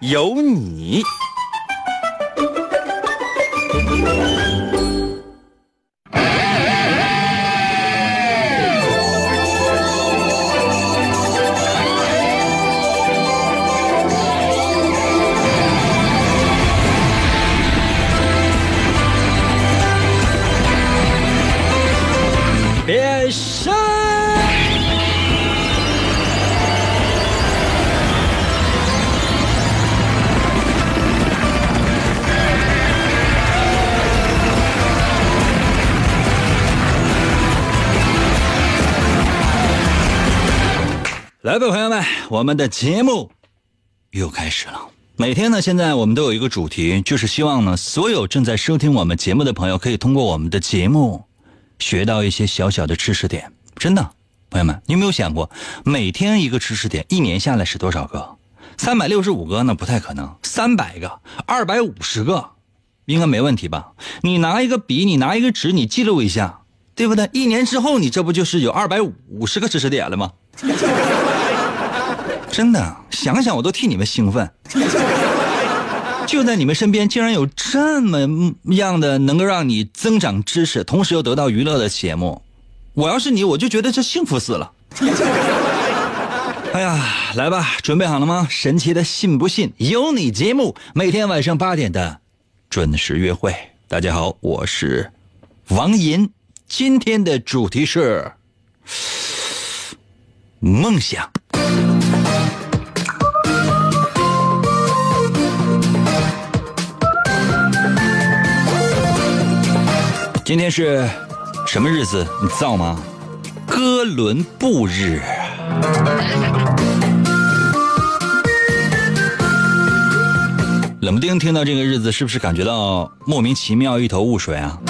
有你。来吧，朋友们，我们的节目又开始了。每天呢，现在我们都有一个主题，就是希望呢，所有正在收听我们节目的朋友，可以通过我们的节目学到一些小小的知识点。真的，朋友们，你有没有想过，每天一个知识点，一年下来是多少个？三百六十五个那不太可能，三百个、二百五十个，应该没问题吧？你拿一个笔，你拿一个纸，你记录一下，对不对？一年之后，你这不就是有二百五十个知识点了吗？真的，想想我都替你们兴奋。就在你们身边，竟然有这么样的能够让你增长知识，同时又得到娱乐的节目。我要是你，我就觉得这幸福死了。哎呀，来吧，准备好了吗？神奇的信不信有你节目，每天晚上八点的准时约会。大家好，我是王银，今天的主题是梦想。今天是什么日子？你知道吗？哥伦布日。冷不丁听到这个日子，是不是感觉到莫名其妙、一头雾水啊？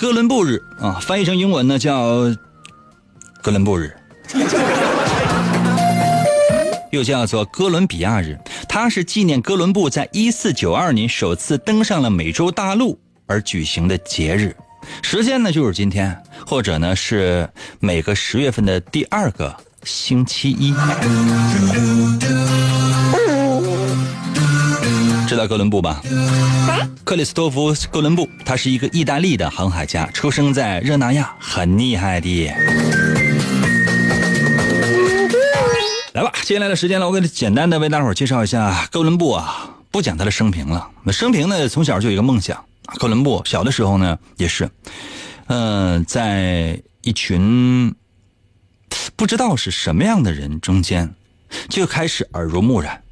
哥伦布日啊，翻译成英文呢叫哥伦布日，又叫做哥伦比亚日。它是纪念哥伦布在1492年首次登上了美洲大陆而举行的节日。时间呢就是今天，或者呢是每个十月份的第二个星期一。知道哥伦布吧？克里斯托弗·哥伦布，他是一个意大利的航海家，出生在热那亚，很厉害的。来吧，接下来的时间呢，我给你简单的为大伙介绍一下哥伦布啊，不讲他的生平了。那生平呢，从小就有一个梦想。哥伦布小的时候呢，也是，嗯，在一群不知道是什么样的人中间，就开始耳濡目染。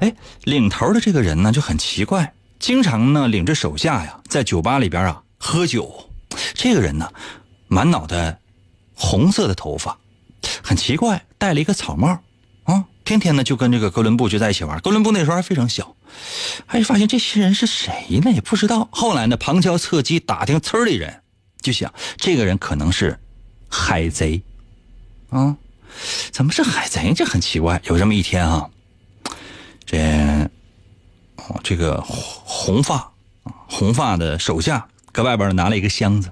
哎，领头的这个人呢就很奇怪，经常呢领着手下呀在酒吧里边啊喝酒。这个人呢，满脑袋红色的头发，很奇怪，戴了一个草帽啊，天天呢就跟这个哥伦布就在一起玩。哥伦布那时候还非常小，还发现这些人是谁呢？也不知道。后来呢，旁敲侧击打听村里人，就想这个人可能是海贼啊？怎么是海贼？这很奇怪。有这么一天啊。这，哦，这个红发，红发的手下搁外边拿了一个箱子，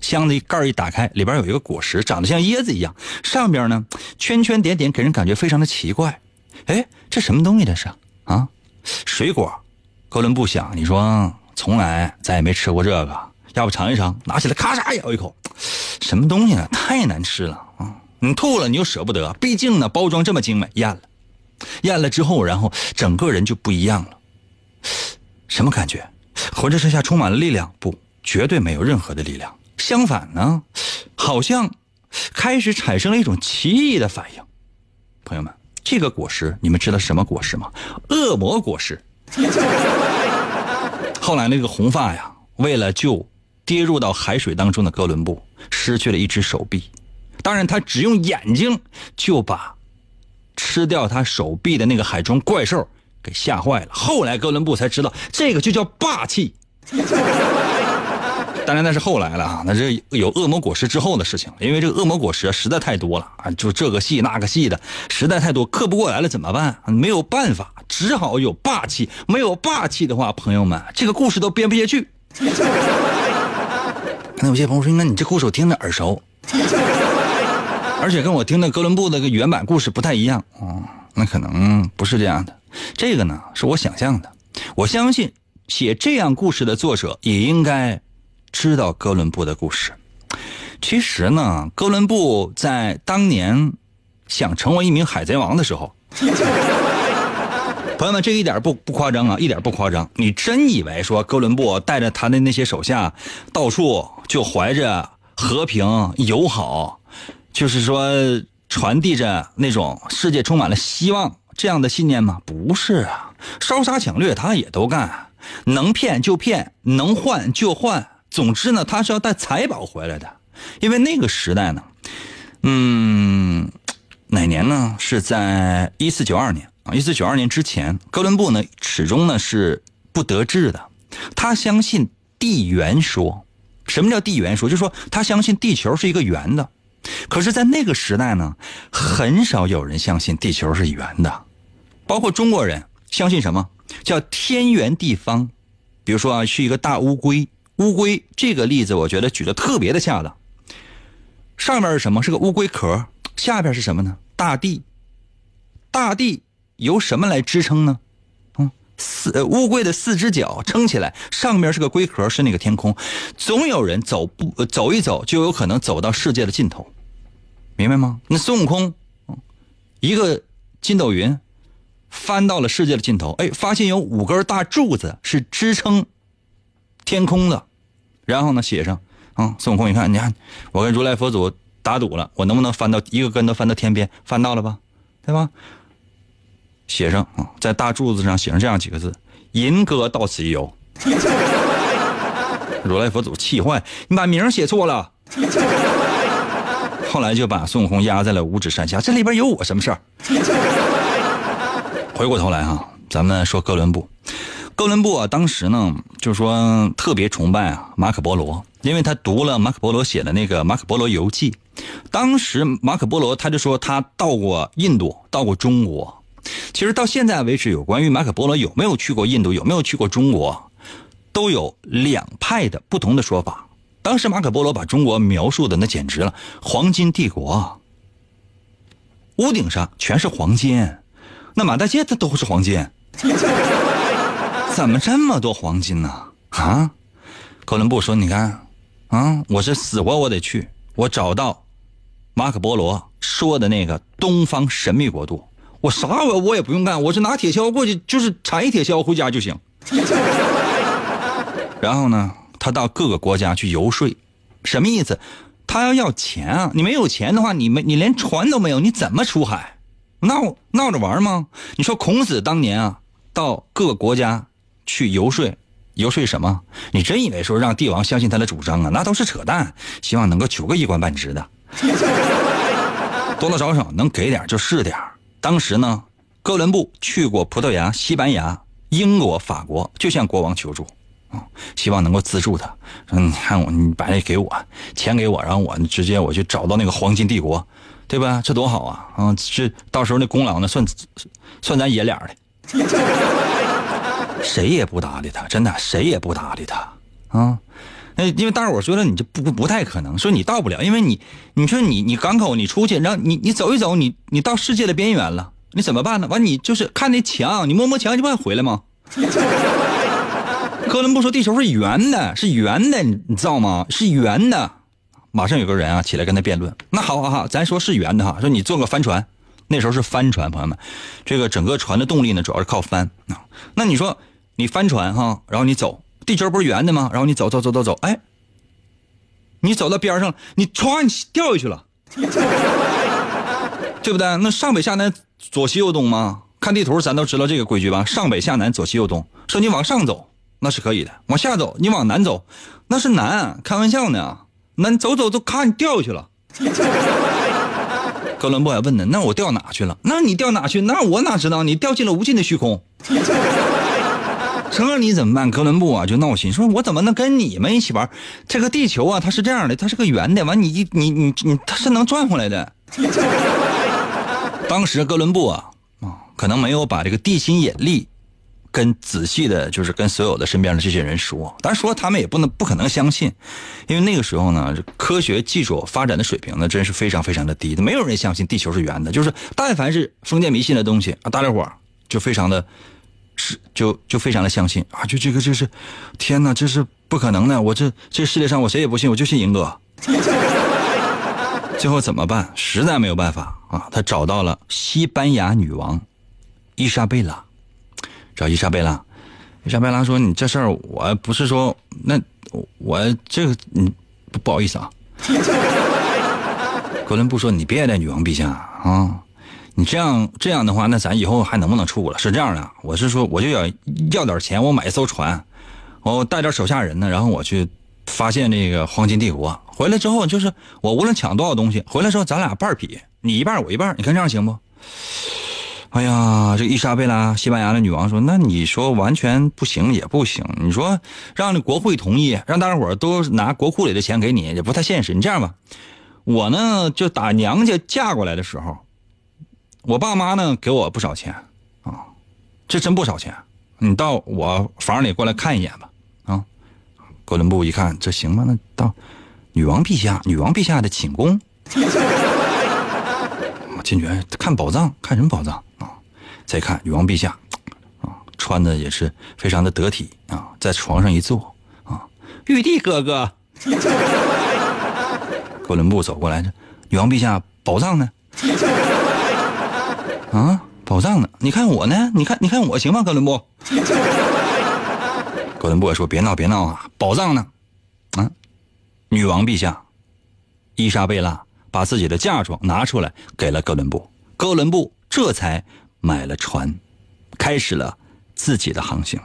箱子一盖一打开，里边有一个果实，长得像椰子一样，上边呢圈圈点点，给人感觉非常的奇怪。哎，这什么东西？这是啊，水果。哥伦布想，你说从来咱也没吃过这个，要不尝一尝？拿起来咔嚓咬一口，什么东西呢？太难吃了啊！你吐了，你又舍不得，毕竟呢包装这么精美，咽了。咽了之后，然后整个人就不一样了。什么感觉？浑身上下充满了力量？不，绝对没有任何的力量。相反呢，好像开始产生了一种奇异的反应。朋友们，这个果实你们知道什么果实吗？恶魔果实。后来那个红发呀，为了救跌入到海水当中的哥伦布，失去了一只手臂。当然，他只用眼睛就把。吃掉他手臂的那个海中怪兽给吓坏了。后来哥伦布才知道，这个就叫霸气。当然那是后来了啊，那是有恶魔果实之后的事情。因为这个恶魔果实实在太多了啊，就这个系那个系的，实在太多，刻不过来了怎么办？没有办法，只好有霸气。没有霸气的话，朋友们，这个故事都编不下去。那有些朋友说，那你这故事我听着耳熟，而且跟我听的哥伦布那个原版故事不太一样哦。那可能不是这样的，这个呢是我想象的。我相信写这样故事的作者也应该。知道哥伦布的故事，其实呢，哥伦布在当年想成为一名海贼王的时候，朋友们，这一点不不夸张啊，一点不夸张。你真以为说哥伦布带着他的那些手下到处就怀着和平友好，就是说传递着那种世界充满了希望这样的信念吗？不是啊，烧杀抢掠他也都干，能骗就骗，能换就换。总之呢，他是要带财宝回来的，因为那个时代呢，嗯，哪年呢？是在一四九二年啊，一四九二年之前，哥伦布呢始终呢是不得志的。他相信地圆说，什么叫地圆说？就是说他相信地球是一个圆的。可是，在那个时代呢，很少有人相信地球是圆的，包括中国人相信什么叫天圆地方？比如说啊，是一个大乌龟。乌龟这个例子，我觉得举的特别的恰当。上面是什么？是个乌龟壳。下边是什么呢？大地。大地由什么来支撑呢？嗯，四乌龟的四只脚撑起来，上面是个龟壳，是那个天空。总有人走不走一走，就有可能走到世界的尽头，明白吗？那孙悟空，一个筋斗云翻到了世界的尽头，哎，发现有五根大柱子是支撑。天空的，然后呢，写上啊，孙悟空，你看，你看，我跟如来佛祖打赌了，我能不能翻到一个跟头翻到天边？翻到了吧，对吧？写上啊，在大柱子上写上这样几个字：“银哥到此一游。”如来佛祖气坏，你把名写错了。后来就把孙悟空压在了五指山下，这里边有我什么事儿？回过头来哈，咱们说哥伦布。哥伦布啊，当时呢，就是说特别崇拜啊马可波罗，因为他读了马可波罗写的那个《马可波罗游记》。当时马可波罗他就说他到过印度，到过中国。其实到现在为止，有关于马可波罗有没有去过印度，有没有去过中国，都有两派的不同的说法。当时马可波罗把中国描述的那简直了，黄金帝国，屋顶上全是黄金，那满大街它都是黄金。怎么这么多黄金呢？啊，哥伦布说：“你看，啊，我是死活我得去，我找到马可波罗说的那个东方神秘国度，我啥我我也不用干，我是拿铁锹过去，就是铲一铁锹回家就行。然后呢，他到各个国家去游说，什么意思？他要要钱啊！你没有钱的话，你没你连船都没有，你怎么出海？闹闹着玩吗？你说孔子当年啊，到各个国家。去游说，游说什么？你真以为说让帝王相信他的主张啊？那都是扯淡。希望能够求个一官半职的，多多少少能给点就是点当时呢，哥伦布去过葡萄牙、西班牙、英国、法国，就向国王求助，啊，希望能够资助他。说你看我，你把这给我钱给我，然后我直接我去找到那个黄金帝国，对吧？这多好啊！啊，这到时候那功劳呢，算算咱爷俩的。谁也不搭理他，真的，谁也不搭理他啊！那因为大伙说了，你这不不太可能，说你到不了，因为你，你说你你港口你出去，然后你你走一走，你你到世界的边缘了，你怎么办呢？完你就是看那墙，你摸摸墙，就不还回来吗？哥伦布说地球是圆的，是圆的，你知道吗？是圆的。马上有个人啊起来跟他辩论。那好好好，咱说是圆的哈，说你坐个帆船，那时候是帆船，朋友们，这个整个船的动力呢主要是靠帆啊。那你说。你翻船哈，然后你走，地球不是圆的吗？然后你走走走走走，哎，你走到边上，你歘，你掉下去了，对不对？那上北下南左西右东吗？看地图咱都知道这个规矩吧？上北下南左西右东，说你往上走那是可以的，往下走你往南走那是南，开玩笑呢。那你走走走，咔，你掉下去了。哥伦布还问呢，那我掉哪去了？那你掉哪去？那我哪知道？你掉进了无尽的虚空。这你怎么办？哥伦布啊就闹心，说我怎么能跟你们一起玩？这个地球啊，它是这样的，它是个圆的，完你你你你它是能转回来的。当时哥伦布啊啊，可能没有把这个地心引力跟仔细的，就是跟所有的身边的这些人说，但说他们也不能不可能相信，因为那个时候呢，科学技术发展的水平呢，真是非常非常的低，没有人相信地球是圆的，就是但凡是封建迷信的东西啊，大家伙就非常的。是，就就非常的相信啊！就这个就是，天哪，这是不可能的！我这这世界上我谁也不信，我就信银哥。最后怎么办？实在没有办法啊！他找到了西班牙女王伊莎贝拉，找伊莎贝拉。伊莎贝拉说：“你这事儿我不是说那我这个嗯不好意思啊。”哥伦布说：“你别的女王陛下啊。”你这样这样的话，那咱以后还能不能处了？是这样的，我是说，我就要要点钱，我买一艘船，我带点手下人呢，然后我去发现这个黄金帝国。回来之后，就是我无论抢多少东西，回来之后咱俩半比，你一半我一半，你看这样行不？哎呀，这伊莎贝拉，西班牙的女王说：“那你说完全不行也不行，你说让那国会同意，让大家伙都拿国库里的钱给你，也不太现实。你这样吧，我呢就打娘家嫁过来的时候。”我爸妈呢给我不少钱，啊，这真不少钱。你到我房里过来看一眼吧，啊。哥伦布一看，这行吗？那到女王陛下，女王陛下的寝宫。我进去看宝藏，看什么宝藏啊？再看女王陛下，啊，穿的也是非常的得体啊，在床上一坐，啊，玉帝哥哥。哥伦布走过来，女王陛下宝藏呢？啊，宝藏呢？你看我呢？你看，你看我行吗？哥伦布，哥伦布也说：“别闹，别闹啊！宝藏呢？啊，女王陛下，伊莎贝拉把自己的嫁妆拿出来给了哥伦布，哥伦布这才买了船，开始了自己的航行。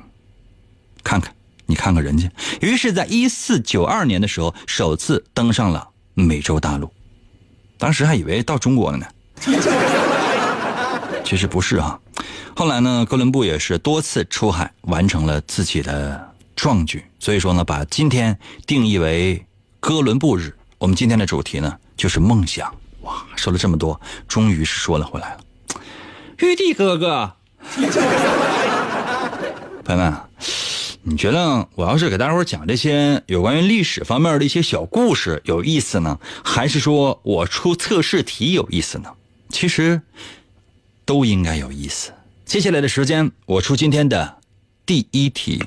看看，你看看人家，于是在一四九二年的时候，首次登上了美洲大陆，当时还以为到中国了呢。”其实不是啊，后来呢，哥伦布也是多次出海，完成了自己的壮举。所以说呢，把今天定义为哥伦布日。我们今天的主题呢，就是梦想。哇，说了这么多，终于是说了回来了。玉帝哥哥，朋友们，你觉得我要是给大家伙讲这些有关于历史方面的一些小故事有意思呢，还是说我出测试题有意思呢？其实。都应该有意思。接下来的时间，我出今天的第一题。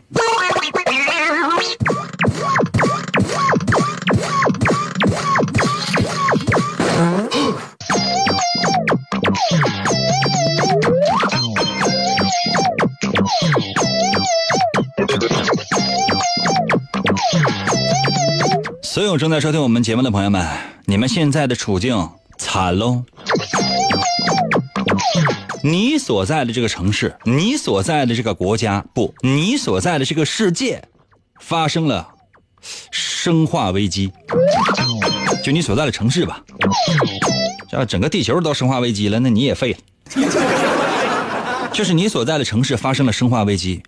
所有正在收听我们节目的朋友们，你们现在的处境惨喽！你所在的这个城市，你所在的这个国家，不，你所在的这个世界，发生了生化危机。就你所在的城市吧，这整个地球都生化危机了，那你也废了。就是你所在的城市发生了生化危机，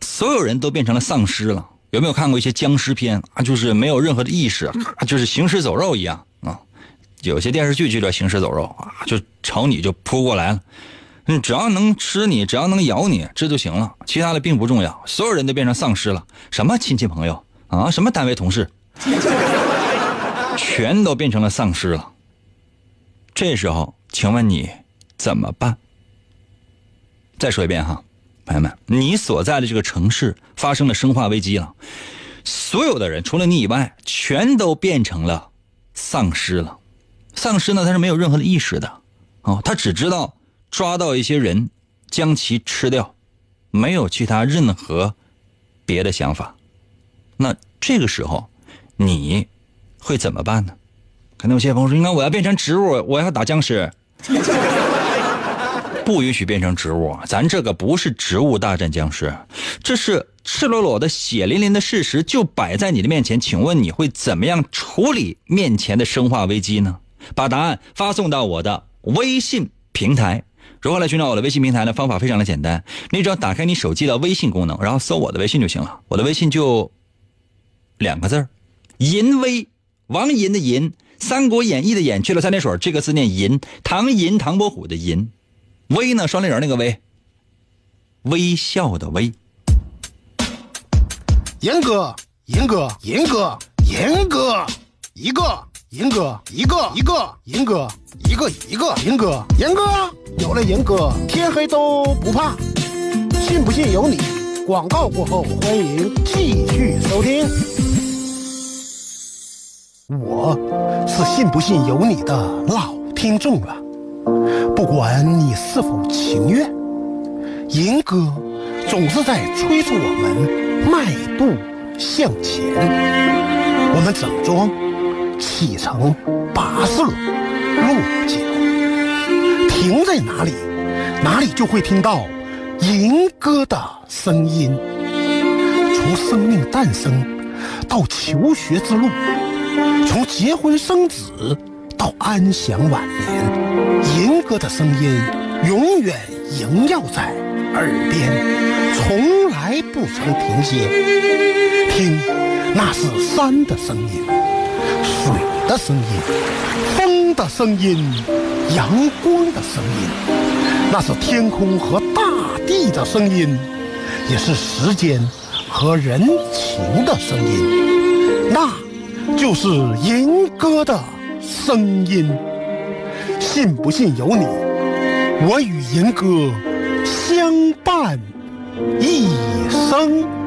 所有人都变成了丧尸了。有没有看过一些僵尸片啊？就是没有任何的意识，就是行尸走肉一样啊。有些电视剧就叫行尸走肉啊，就朝你就扑过来了。嗯，只要能吃你，只要能咬你，这就行了，其他的并不重要。所有人都变成丧尸了，什么亲戚朋友啊，什么单位同事，全都变成了丧尸了。这时候，请问你怎么办？再说一遍哈，朋友们，你所在的这个城市发生了生化危机了，所有的人除了你以外，全都变成了丧尸了。丧尸呢，他是没有任何的意识的，哦，他只知道。抓到一些人，将其吃掉，没有其他任何别的想法。那这个时候，你会怎么办呢？可能有些朋友说：“应该我要变成植物，我要打僵尸。”不允许变成植物，咱这个不是植物大战僵尸，这是赤裸裸的血淋淋的事实，就摆在你的面前。请问你会怎么样处理面前的生化危机呢？把答案发送到我的微信平台。如何来寻找我的微信平台呢？方法非常的简单，你只要打开你手机的微信功能，然后搜我的微信就行了。我的微信就两个字儿，银威，王银的银，《三国演义》的演去了三点水，这个字念银，唐银唐伯虎的银，威呢双立人那个威，微笑的微。严哥，严哥，严哥，严哥，一个，银哥，一个，一个，银哥，一个，一个，银哥，银哥，有了银哥，天黑都不怕。信不信由你。广告过后，欢迎继续收听。我是信不信由你的老听众了，不管你是否情愿，银哥总是在催促我们。迈步向前，我们整装启程，跋涉落脚，停在哪里，哪里就会听到吟歌的声音。从生命诞生到求学之路，从结婚生子到安享晚年，吟歌的声音永远萦绕在耳边，从。来不曾停歇，听，那是山的声音，水的声音，风的声音，阳光的声音，那是天空和大地的声音，也是时间和人情的声音，那就是银歌的声音。信不信由你，我与银歌相伴。一生。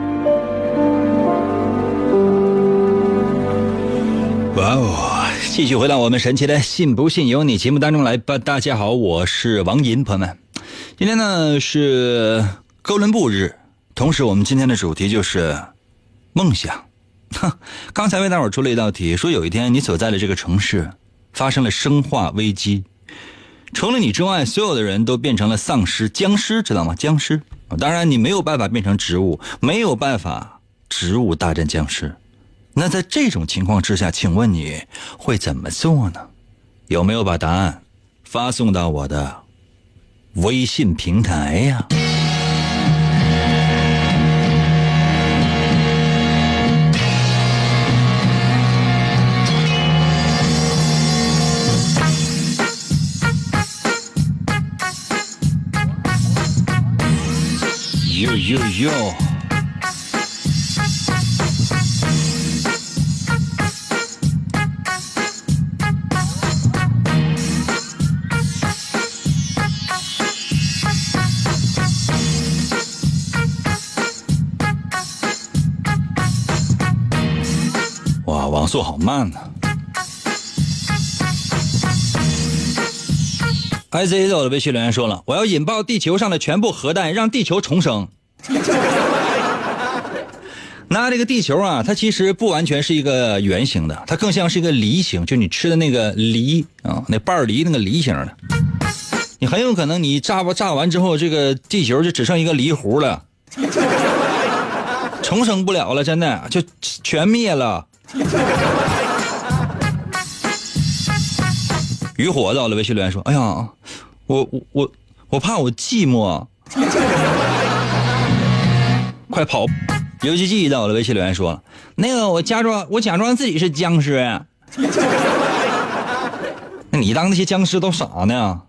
哇哦！继续回到我们神奇的“信不信由你”节目当中来吧。大家好，我是王银，朋友们，今天呢是哥伦布日，同时我们今天的主题就是梦想。哼，刚才为大伙出了一道题，说有一天你所在的这个城市发生了生化危机，除了你之外，所有的人都变成了丧尸、僵尸，知道吗？僵尸。当然，你没有办法变成植物，没有办法植物大战僵尸。那在这种情况之下，请问你会怎么做呢？有没有把答案发送到我的微信平台呀？哟哟哟！速好慢呢。I Z 在我的微信留言说了：“我要引爆地球上的全部核弹，让地球重生。”那这个地球啊，它其实不完全是一个圆形的，它更像是一个梨形，就你吃的那个梨啊，那瓣梨那个梨形的。你很有可能你炸不炸完之后，这个地球就只剩一个梨核了，重生不了了，真的就全灭了。渔火到了，微信留言说：“哎呀，我我我我怕我寂寞，快跑！”游戏记到了，微信留言说：“那个我假装我假装自己是僵尸，那你当那些僵尸都傻呢？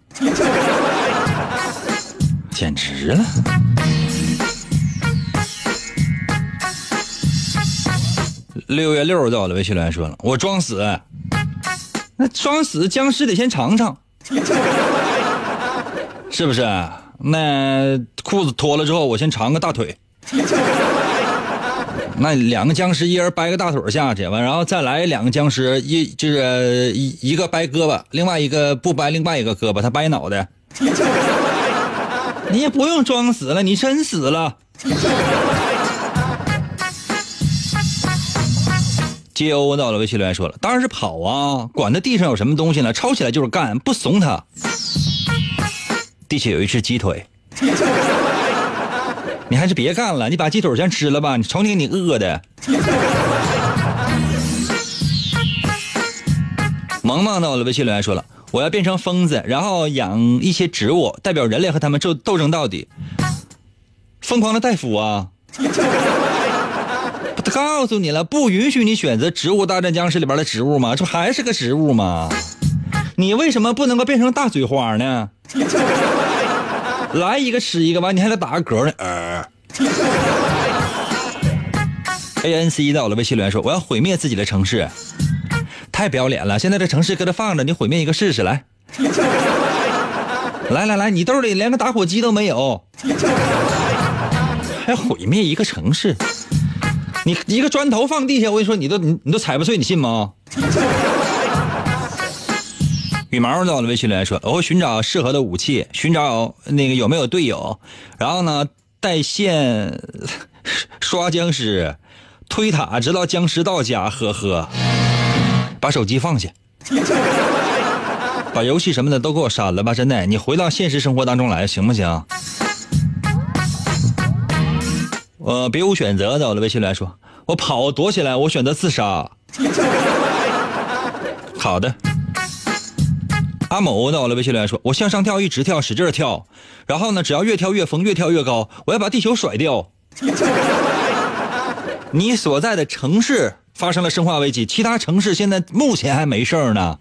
简直了！”六月六到了，微信留言说了：“我装死。”那装死僵尸得先尝尝，是不是？那裤子脱了之后，我先尝个大腿。那两个僵尸一人掰个大腿下去，完然后再来两个僵尸，一就是一一个掰胳膊，另外一个不掰另外一个胳膊，他掰脑袋。你也不用装死了，你真死了。接欧到了，微信留言说了，当然是跑啊，管他地上有什么东西呢，抄起来就是干，不怂他。地下有一只鸡腿，你还是别干了，你把鸡腿先吃了吧，你瞅你你饿的。萌萌到了，微信留言说了，我要变成疯子，然后养一些植物，代表人类和他们斗斗争到底。疯狂的大夫啊！他告诉你了，不允许你选择《植物大战僵尸》里边的植物吗？这不还是个植物吗？你为什么不能够变成大嘴花呢？来一个吃一个吧，你还得打个嗝呢。呃。A N C 到了，微信留言说：“我要毁灭自己的城市，太不要脸了！现在这城市搁这放着，你毁灭一个试试来。来来来，你兜里连个打火机都没有，还毁灭一个城市？你一个砖头放地下，我跟你说，你都你你都踩不碎，你信吗？” 羽毛在我的，微信留言说：“我会寻找适合的武器，寻找那个有没有队友，然后呢，带线刷僵尸。”推塔直到僵尸到家，呵呵。把手机放下，把游戏什么的都给我删了吧！真的，你回到现实生活当中来，行不行？我别无选择的，我的微信来说，我跑躲起来，我选择自杀。好的。阿某到了，微信来说，我向上跳，一直跳，使劲跳，然后呢，只要越跳越疯，越跳越高，我要把地球甩掉。你所在的城市发生了生化危机，其他城市现在目前还没事儿呢。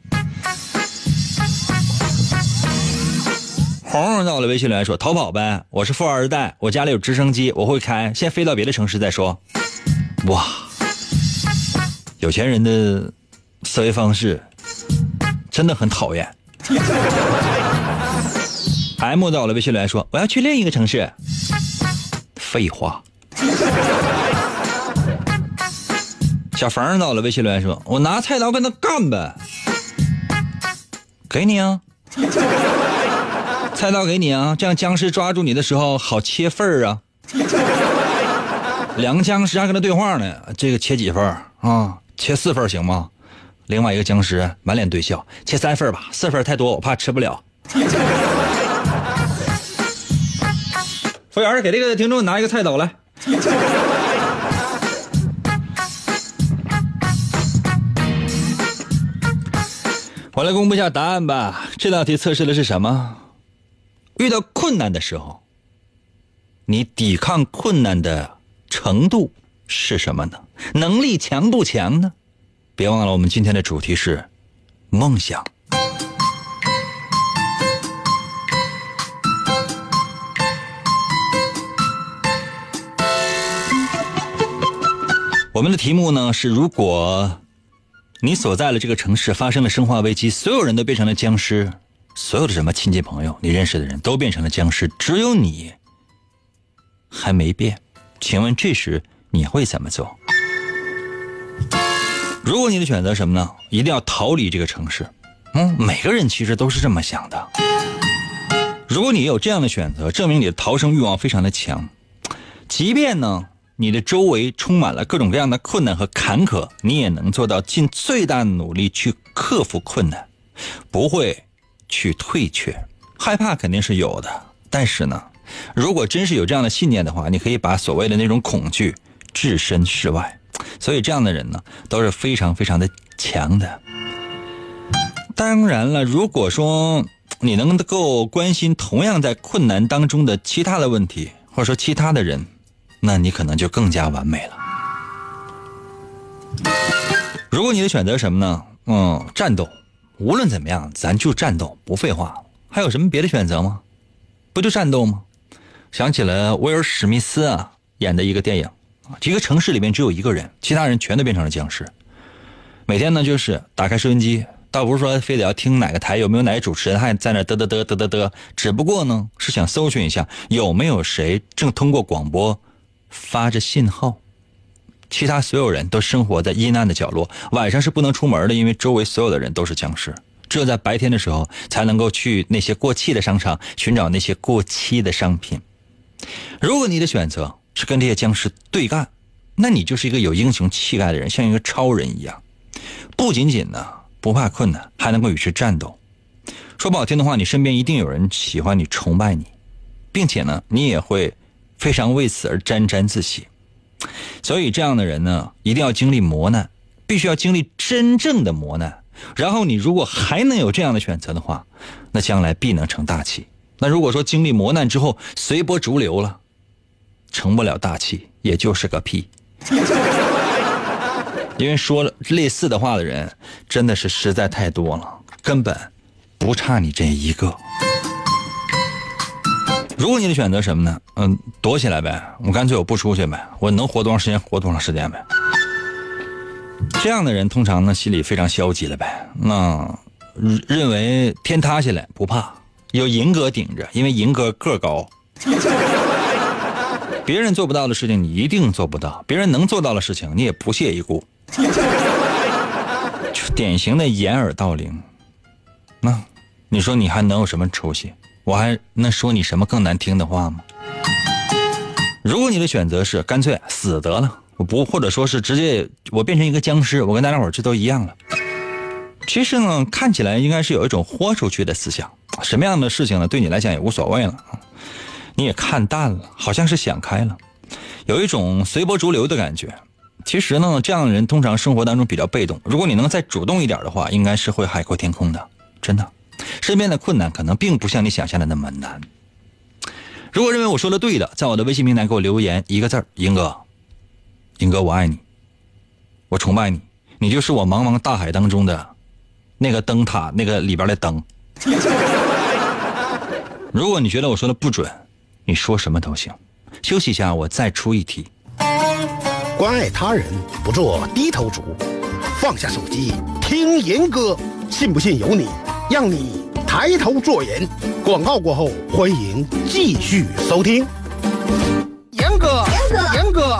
红到了微信里来说：“逃跑呗，我是富二代，我家里有直升机，我会开，先飞到别的城市再说。”哇，有钱人的思维方式真的很讨厌。M 到了微信里来说：“我要去另一个城市。”废话。小冯到了，微信留言说：“我拿菜刀跟他干呗。”给你啊，菜刀给你啊，这样僵尸抓住你的时候好切份儿啊。两个僵尸还跟他对话呢，这个切几份啊？切四份行吗？另外一个僵尸满脸堆笑，切三份吧，四份太多，我怕吃不了。服务员，给这个听众拿一个菜刀来。我来公布一下答案吧。这道题测试的是什么？遇到困难的时候，你抵抗困难的程度是什么呢？能力强不强呢？别忘了，我们今天的主题是梦想。我们的题目呢是：如果。你所在的这个城市发生了生化危机，所有人都变成了僵尸，所有的什么亲戚朋友、你认识的人都变成了僵尸，只有你还没变。请问这时你会怎么做？如果你的选择什么呢？一定要逃离这个城市。嗯，每个人其实都是这么想的。如果你有这样的选择，证明你的逃生欲望非常的强。即便呢？你的周围充满了各种各样的困难和坎坷，你也能做到尽最大努力去克服困难，不会去退却。害怕肯定是有的，但是呢，如果真是有这样的信念的话，你可以把所谓的那种恐惧置身事外。所以这样的人呢，都是非常非常的强的。当然了，如果说你能够关心同样在困难当中的其他的问题，或者说其他的人。那你可能就更加完美了。如果你的选择什么呢？嗯，战斗，无论怎么样，咱就战斗，不废话。还有什么别的选择吗？不就战斗吗？想起了威尔史密斯啊演的一个电影，一个城市里面只有一个人，其他人全都变成了僵尸。每天呢，就是打开收音机，倒不是说非得要听哪个台，有没有哪个主持人还在那嘚嘚嘚嘚嘚嘚，只不过呢，是想搜寻一下有没有谁正通过广播。发着信号，其他所有人都生活在阴暗的角落。晚上是不能出门的，因为周围所有的人都是僵尸。只有在白天的时候，才能够去那些过气的商场寻找那些过期的商品。如果你的选择是跟这些僵尸对干，那你就是一个有英雄气概的人，像一个超人一样。不仅仅呢不怕困难，还能够与之战斗。说不好听的话，你身边一定有人喜欢你、崇拜你，并且呢，你也会。非常为此而沾沾自喜，所以这样的人呢，一定要经历磨难，必须要经历真正的磨难，然后你如果还能有这样的选择的话，那将来必能成大器。那如果说经历磨难之后随波逐流了，成不了大器，也就是个屁。因为说了类似的话的人真的是实在太多了，根本不差你这一个。如果你的选择什么呢？嗯，躲起来呗，我干脆我不出去呗，我能活多长时间活多长时间呗。这样的人通常呢心里非常消极了呗，那认为天塌下来不怕，有银哥顶着，因为银哥个高。别人做不到的事情你一定做不到，别人能做到的事情你也不屑一顾。就典型的掩耳盗铃，那你说你还能有什么出息？我还能说你什么更难听的话吗？如果你的选择是干脆死得了，我不或者说是直接我变成一个僵尸，我跟大家伙这都一样了。其实呢，看起来应该是有一种豁出去的思想，什么样的事情呢，对你来讲也无所谓了，你也看淡了，好像是想开了，有一种随波逐流的感觉。其实呢，这样的人通常生活当中比较被动。如果你能再主动一点的话，应该是会海阔天空的。真的，身边的困难可能并不像你想象的那么难。如果认为我说的对的，在我的微信平台给我留言一个字儿：英哥，英哥，我爱你，我崇拜你，你就是我茫茫大海当中的那个灯塔，那个里边的灯。如果你觉得我说的不准，你说什么都行。休息一下，我再出一题。关爱他人，不做低头族。放下手机，听严歌，信不信由你。让你抬头做人。广告过后，欢迎继续收听。严哥，严哥，严哥，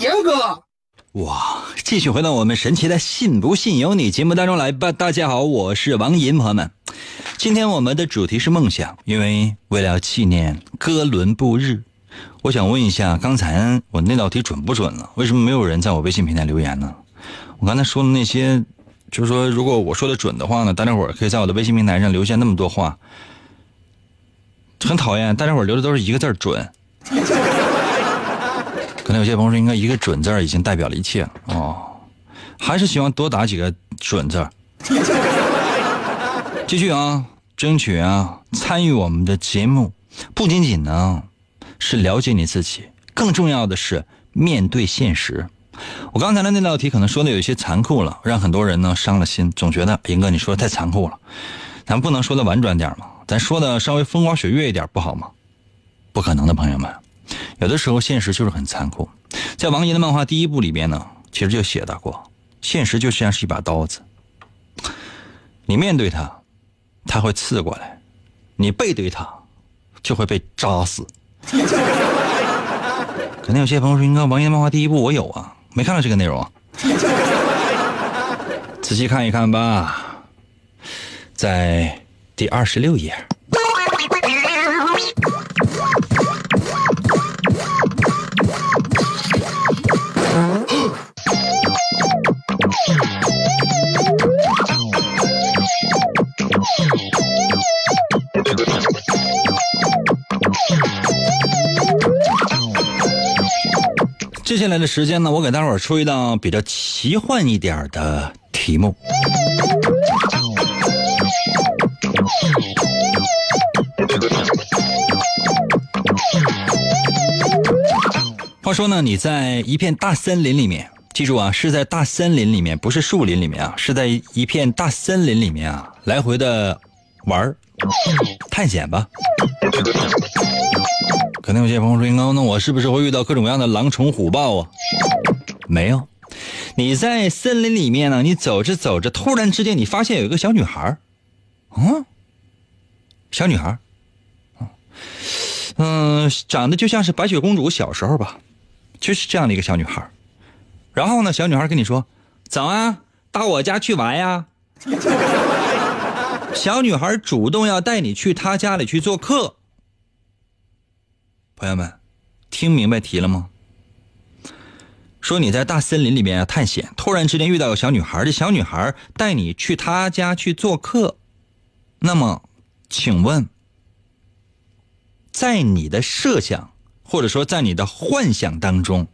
严哥，哇！继续回到我们神奇的“信不信由你”节目当中来吧。大家好，我是王银，朋友们，今天我们的主题是梦想，因为为了纪念哥伦布日，我想问一下，刚才我那道题准不准了？为什么没有人在我微信平台留言呢？我刚才说的那些，就是说，如果我说的准的话呢，大家伙可以在我的微信平台上留下那么多话，很讨厌，大家伙留的都是一个字准。可能有些朋友说，应该一个“准”字已经代表了一切哦，还是希望多打几个“准”字。继续啊，争取啊，参与我们的节目，不仅仅呢是了解你自己，更重要的是面对现实。我刚才的那道题可能说的有些残酷了，让很多人呢伤了心，总觉得英哥你说的太残酷了，咱不能说的婉转点吗？咱说的稍微风花雪月一点不好吗？不可能的，朋友们。有的时候，现实就是很残酷。在王爷的漫画第一部里边呢，其实就写到过，现实就像是一把刀子，你面对它，它会刺过来；你背对它，就会被扎死。可能有些朋友说：“应该王爷漫画第一部我有啊，没看到这个内容。”仔细看一看吧，在第二十六页。接下来的时间呢，我给大伙儿出一道比较奇幻一点的题目。话说呢，你在一片大森林里面，记住啊，是在大森林里面，不是树林里面啊，是在一片大森林里面啊，来回的玩儿探险吧。可能有些朋友说：“英那我是不是会遇到各种各样的狼虫虎豹啊？”没有，你在森林里面呢，你走着走着，突然之间你发现有一个小女孩嗯，小女孩嗯，长得就像是白雪公主小时候吧，就是这样的一个小女孩然后呢，小女孩跟你说：“走啊，到我家去玩呀。” 小女孩主动要带你去她家里去做客。朋友们，听明白题了吗？说你在大森林里面探险，突然之间遇到个小女孩，这小女孩带你去她家去做客。那么，请问，在你的设想或者说在你的幻想当中，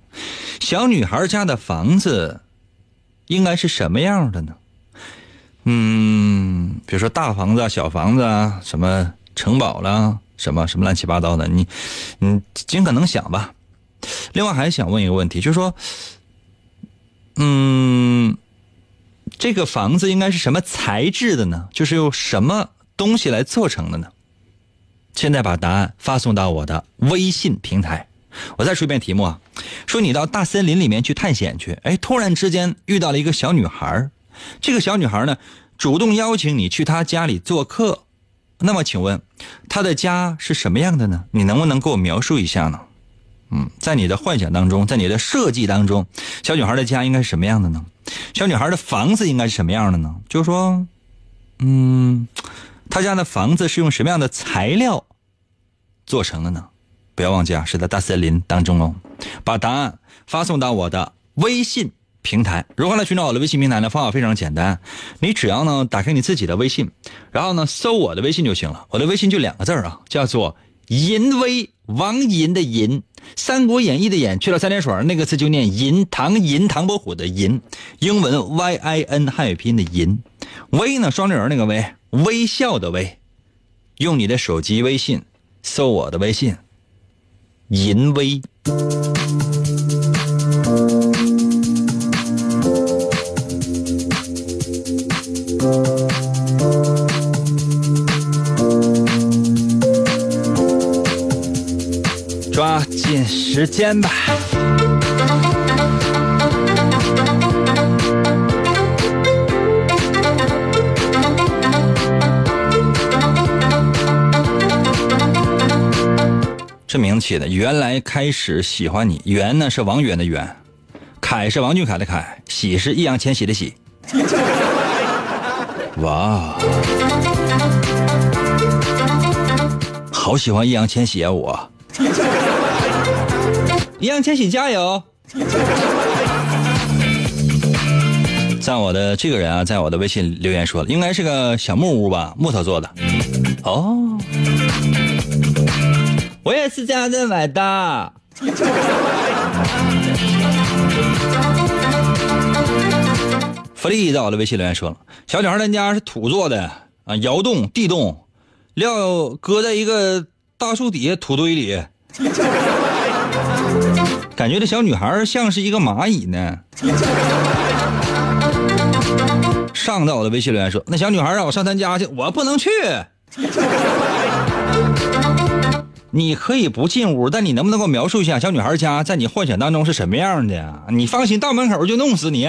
小女孩家的房子应该是什么样的呢？嗯，比如说大房子、小房子啊，什么城堡啦，什么什么乱七八糟的，你，你尽可能想吧。另外还想问一个问题，就是说，嗯，这个房子应该是什么材质的呢？就是用什么东西来做成的呢？现在把答案发送到我的微信平台。我再说一遍题目啊，说你到大森林里面去探险去，哎，突然之间遇到了一个小女孩，这个小女孩呢，主动邀请你去她家里做客。那么请问，她的家是什么样的呢？你能不能给我描述一下呢？嗯，在你的幻想当中，在你的设计当中，小女孩的家应该是什么样的呢？小女孩的房子应该是什么样的呢？就是说，嗯，她家的房子是用什么样的材料做成的呢？不要忘记啊，是在大森林当中哦。把答案发送到我的微信平台。如何来寻找我的微信平台呢？方法非常简单，你只要呢打开你自己的微信，然后呢搜我的微信就行了。我的微信就两个字啊，叫做“淫威”，王淫的淫。《三国演义》的演去了三点水，那个字就念银，唐银唐伯虎的银，英文 Y I N 汉语拼音的银，微呢双立人那个微，微笑的微，用你的手机微信搜我的微信，银微。时间吧。这名字起的，原来开始喜欢你。袁呢是王源的源，凯是王俊凯的凯，喜是易烊千玺的喜。哇，好喜欢易烊千玺啊！我，易烊千玺加油！在我的这个人啊，在我的微信留言说了，应该是个小木屋吧，木头做的。哦，我也是这样认为的。弗利在我的微信留言说了，小女孩她家是土做的啊，窑洞、地洞，料搁在一个大树底下土堆里，感觉这小女孩像是一个蚂蚁呢。上到我的微信留言说，那小女孩让我上她家去，我不能去。你可以不进屋，但你能不能给我描述一下小女孩家在你幻想当中是什么样的？你放心，到门口就弄死你。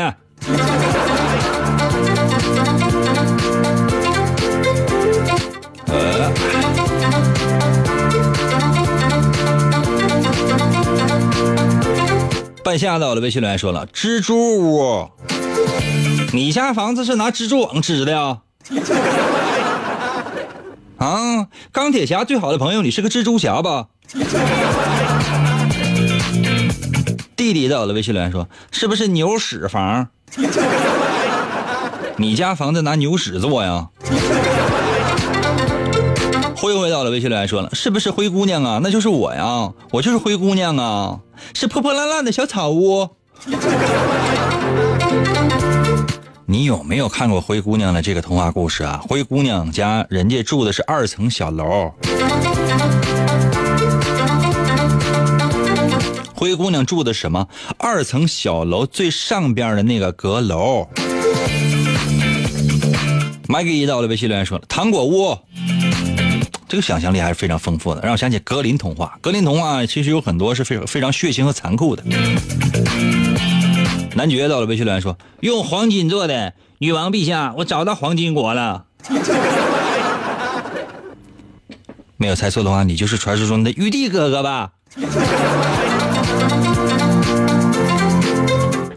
半夏到我的微信留言说了，蜘蛛屋，你家房子是拿蜘蛛网织的呀？啊，钢铁侠最好的朋友，你是个蜘蛛侠吧？弟弟在我的微信留言说，是不是牛屎房？你家房子拿牛屎做呀？灰灰到了微信留言说了，是不是灰姑娘啊？那就是我呀，我就是灰姑娘啊，是破破烂烂的小草屋。你有没有看过灰姑娘的这个童话故事啊？灰姑娘家人家住的是二层小楼，灰姑娘住的什么？二层小楼最上边的那个阁楼。麦给一到了微信留言说了，糖果屋。这个想象力还是非常丰富的，让我想起格林童话。格林童话其实有很多是非常非常血腥和残酷的。男爵到了微信留言说：“用黄金做的，女王陛下，我找到黄金国了。”没有猜错的话，你就是传说中的玉帝哥哥吧？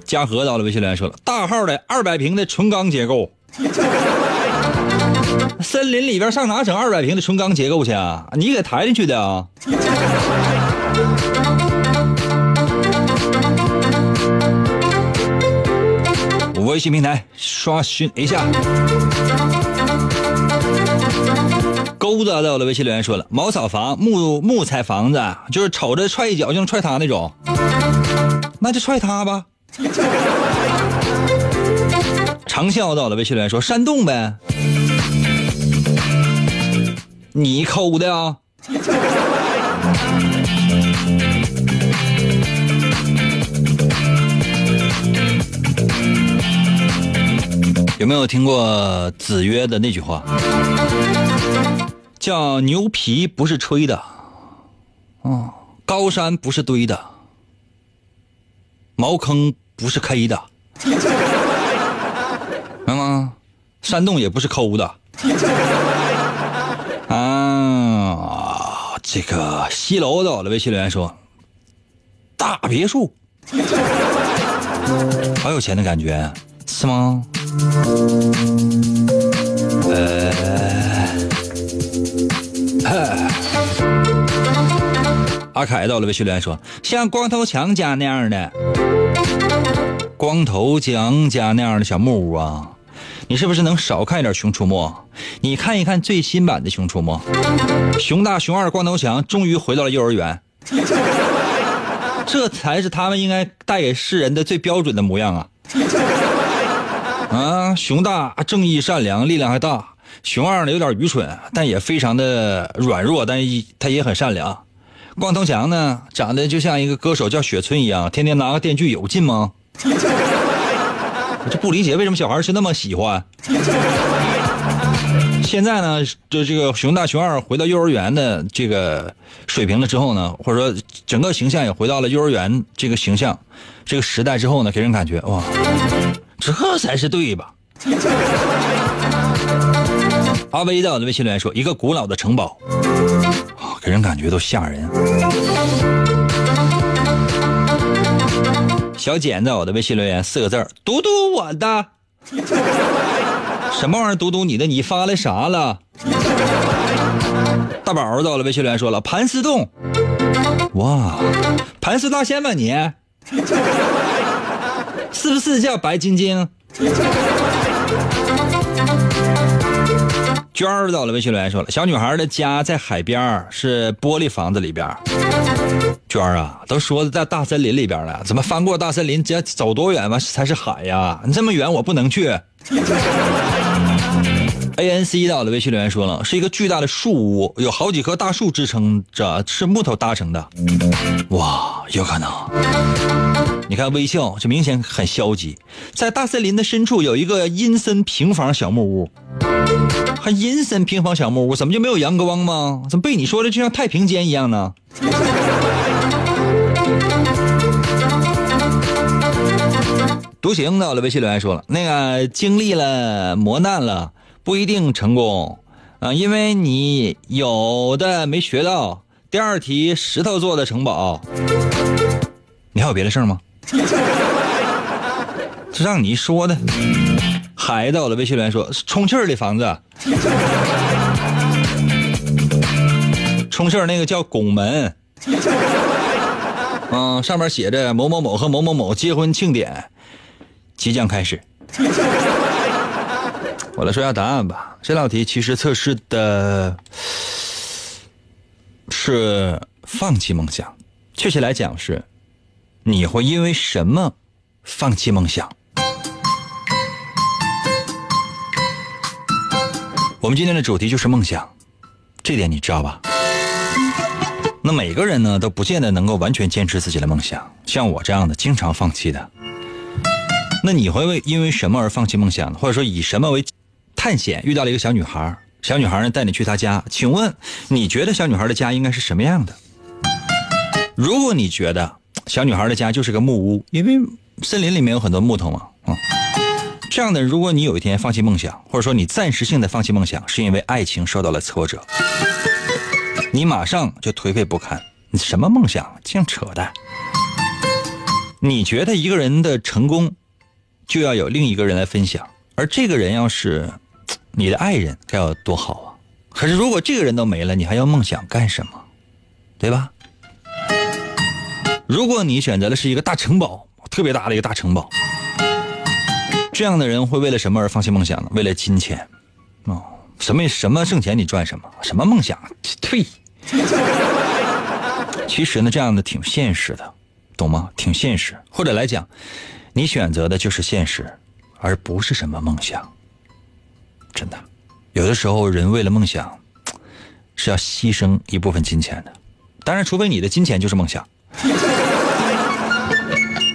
嘉禾到了微信留言说了：“大号的二百平的纯钢结构。”森林里边上哪整二百平的纯钢结构去啊？你给抬进去的啊？微信平台刷新一下。钩子在我的微信留言说了，茅草房、木木材房子，就是瞅着踹一脚就能踹塌那种，那就踹他吧。长笑到了微信留言说，山洞呗。你抠的啊？有没有听过子曰的那句话？叫牛皮不是吹的，哦，高山不是堆的，茅坑不是开的，明白吗？山洞也不是抠的。啊，这个西楼到了微信留言说，大别墅，好有钱的感觉，是吗？呃，阿凯到了微信留言说，像光头强家那样的，光头强家那样的小木屋啊。你是不是能少看一点《熊出没》？你看一看最新版的《熊出没》，熊大、熊二、光头强终于回到了幼儿园，这才是他们应该带给世人的最标准的模样啊！啊，熊大正义善良，力量还大；熊二呢有点愚蠢，但也非常的软弱，但他也很善良。光头强呢长得就像一个歌手叫雪村一样，天天拿个电锯有劲吗？我就不理解为什么小孩是那么喜欢。现在呢，就这个熊大熊二回到幼儿园的这个水平了之后呢，或者说整个形象也回到了幼儿园这个形象这个时代之后呢，给人感觉哇，这才是对吧？阿威在我的微信留言说，一个古老的城堡啊，给人感觉都吓人。小简在我的微信留言四个字读读我的，什么玩意儿？读读你的？你发来啥了？大宝儿到了微信留言说了盘丝洞，哇，盘丝大仙吧你？是不是叫白晶晶？娟儿到了微信留言说了，小女孩的家在海边是玻璃房子里边。娟儿啊，都说在大森林里边了，怎么翻过大森林，这走多远吧才是海呀？你这么远我不能去。A N C 到了微信留言说了，是一个巨大的树屋，有好几棵大树支撑着，是木头搭成的。哇，有可能。你看微笑，这明显很消极。在大森林的深处有一个阴森平房小木屋，还阴森平房小木屋，怎么就没有阳光吗？怎么被你说的就像太平间一样呢？独行到了微信留言说了，那个经历了磨难了。不一定成功，啊，因为你有的没学到。第二题，石头做的城堡，你还有别的事儿吗？这让你说的。海到了微信留言说，充气儿的房子，充气儿那个叫拱门，嗯，上面写着某某某和某某某结婚庆典即将开始。我来说下答案吧。这道题其实测试的是放弃梦想，确切来讲是你会因为什么放弃梦想？我们今天的主题就是梦想，这点你知道吧？那每个人呢都不见得能够完全坚持自己的梦想，像我这样的经常放弃的。那你会为因为什么而放弃梦想呢？或者说以什么为？探险遇到了一个小女孩，小女孩呢带你去她家，请问你觉得小女孩的家应该是什么样的？如果你觉得小女孩的家就是个木屋，因为森林里面有很多木头嘛，啊，这样的，如果你有一天放弃梦想，或者说你暂时性的放弃梦想，是因为爱情受到了挫折，你马上就颓废不堪，你什么梦想净扯淡？你觉得一个人的成功就要有另一个人来分享？而这个人要是你的爱人，该有多好啊！可是如果这个人都没了，你还要梦想干什么？对吧？如果你选择的是一个大城堡，特别大的一个大城堡，这样的人会为了什么而放弃梦想呢？为了金钱，哦，什么什么挣钱你赚什么，什么梦想，退。其实呢，这样的挺现实的，懂吗？挺现实。或者来讲，你选择的就是现实，而不是什么梦想。真的，有的时候人为了梦想，是要牺牲一部分金钱的。当然，除非你的金钱就是梦想。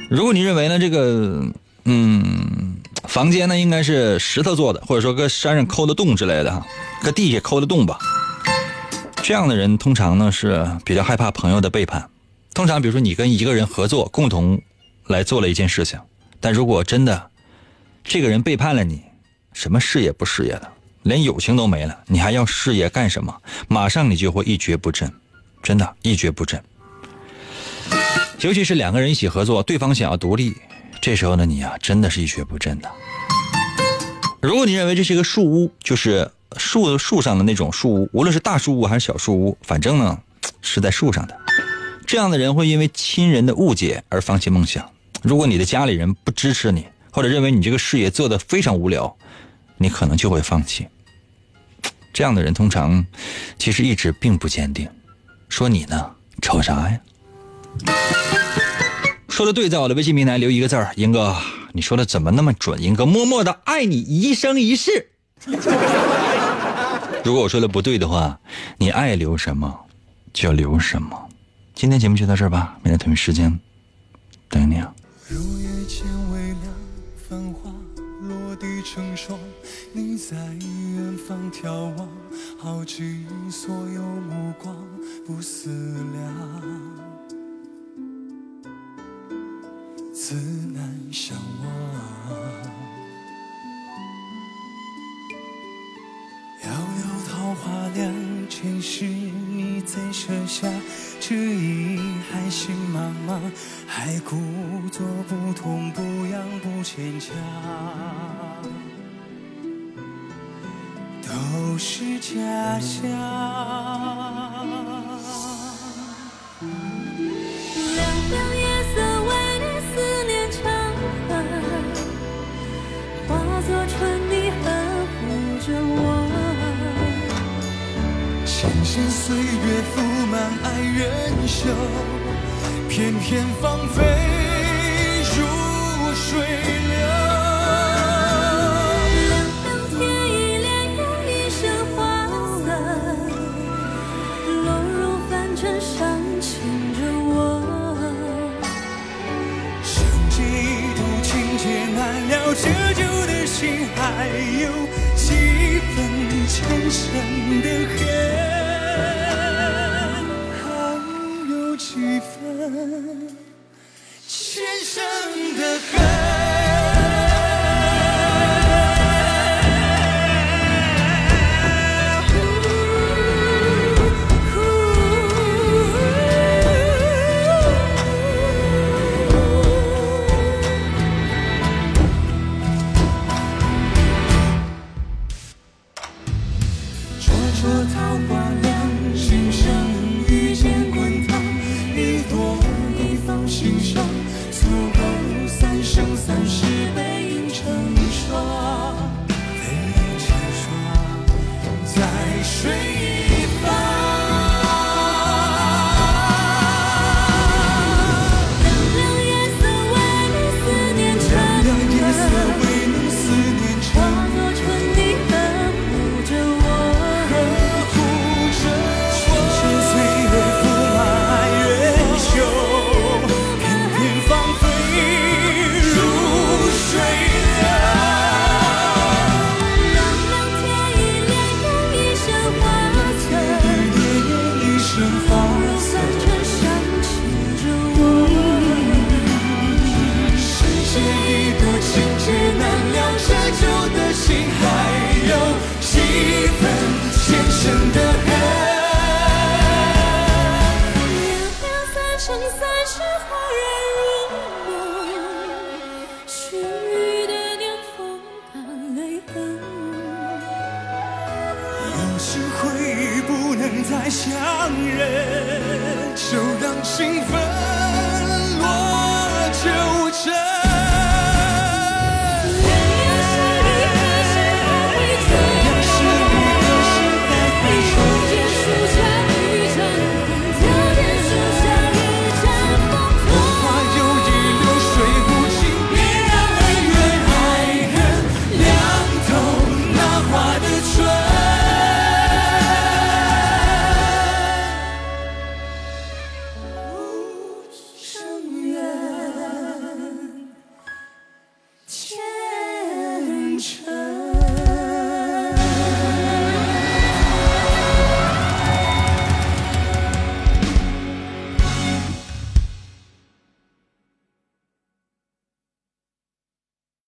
如果你认为呢，这个嗯，房间呢应该是石头做的，或者说搁山上抠的洞之类的哈，搁地下抠的洞吧。这样的人通常呢是比较害怕朋友的背叛。通常，比如说你跟一个人合作，共同来做了一件事情，但如果真的这个人背叛了你，什么事业不事业的，连友情都没了，你还要事业干什么？马上你就会一蹶不振，真的，一蹶不振。尤其是两个人一起合作，对方想要独立，这时候呢，你啊，真的是一蹶不振的。如果你认为这是一个树屋，就是树树上的那种树屋，无论是大树屋还是小树屋，反正呢是在树上的，这样的人会因为亲人的误解而放弃梦想。如果你的家里人不支持你，或者认为你这个事业做的非常无聊，你可能就会放弃。这样的人通常其实意志并不坚定。说你呢，瞅啥呀？说的对，在我的微信平台留一个字儿，英哥，你说的怎么那么准？英哥默默的爱你一生一世。如果我说的不对的话，你爱留什么就留什么。今天节目就到这儿吧，明天同一时间等你啊。成双。你在远方眺望，耗尽所有目光，不思量。自难相忘。遥遥我花凉前世，你在舍下，这一海心茫茫，还故作不痛不痒，不牵强。都是假象，凉凉夜色为你思念成河，化作春泥呵护着我。岁月覆满爱人袖，片片芳菲如水流。凉凉天一帘又一身花色，落入凡尘伤情着我。生几度情劫难了，折旧的心还有几分前生的恨。还有几分，前生的恨。